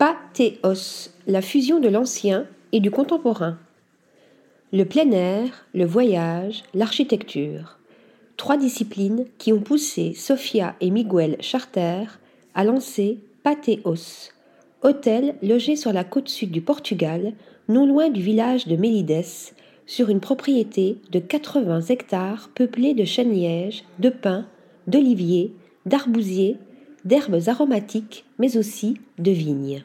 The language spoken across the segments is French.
Pathéos, la fusion de l'ancien et du contemporain. Le plein air, le voyage, l'architecture. Trois disciplines qui ont poussé Sofia et Miguel Charter à lancer Pathéos, hôtel logé sur la côte sud du Portugal, non loin du village de Mélides, sur une propriété de 80 hectares peuplée de chênes-lièges, de pins, d'oliviers, d'arbousiers, d'herbes aromatiques, mais aussi de vignes.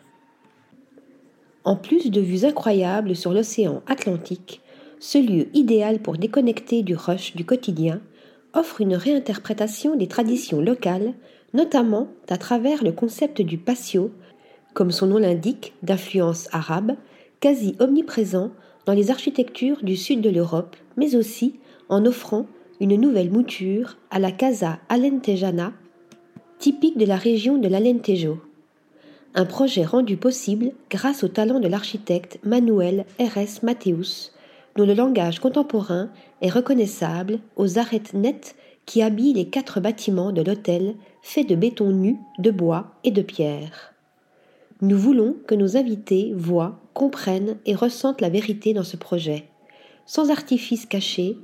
En plus de vues incroyables sur l'océan Atlantique, ce lieu idéal pour déconnecter du rush du quotidien offre une réinterprétation des traditions locales, notamment à travers le concept du patio, comme son nom l'indique, d'influence arabe, quasi omniprésent dans les architectures du sud de l'Europe, mais aussi en offrant une nouvelle mouture à la Casa Alentejana, typique de la région de l'Alentejo un projet rendu possible grâce au talent de l'architecte Manuel R.S. Mateus, dont le langage contemporain est reconnaissable aux arêtes nettes qui habillent les quatre bâtiments de l'hôtel faits de béton nu, de bois et de pierre. Nous voulons que nos invités voient, comprennent et ressentent la vérité dans ce projet. Sans artifice caché,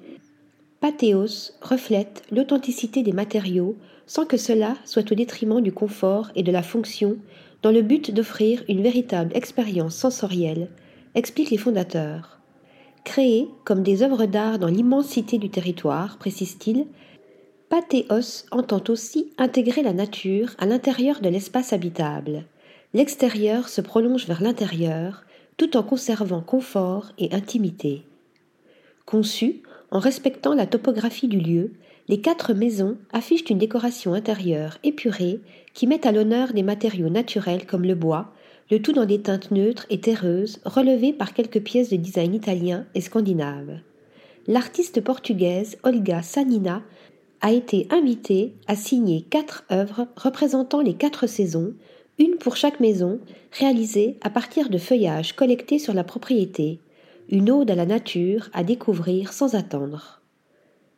Pathéos reflète l'authenticité des matériaux sans que cela soit au détriment du confort et de la fonction dans le but d'offrir une véritable expérience sensorielle, expliquent les fondateurs. Créés comme des œuvres d'art dans l'immensité du territoire, précise-t-il, Pathéos entend aussi intégrer la nature à l'intérieur de l'espace habitable. L'extérieur se prolonge vers l'intérieur, tout en conservant confort et intimité. Conçu en respectant la topographie du lieu, les quatre maisons affichent une décoration intérieure épurée qui met à l'honneur des matériaux naturels comme le bois, le tout dans des teintes neutres et terreuses relevées par quelques pièces de design italien et scandinave. L'artiste portugaise Olga Sanina a été invitée à signer quatre œuvres représentant les quatre saisons, une pour chaque maison, réalisée à partir de feuillages collectés sur la propriété, une ode à la nature à découvrir sans attendre.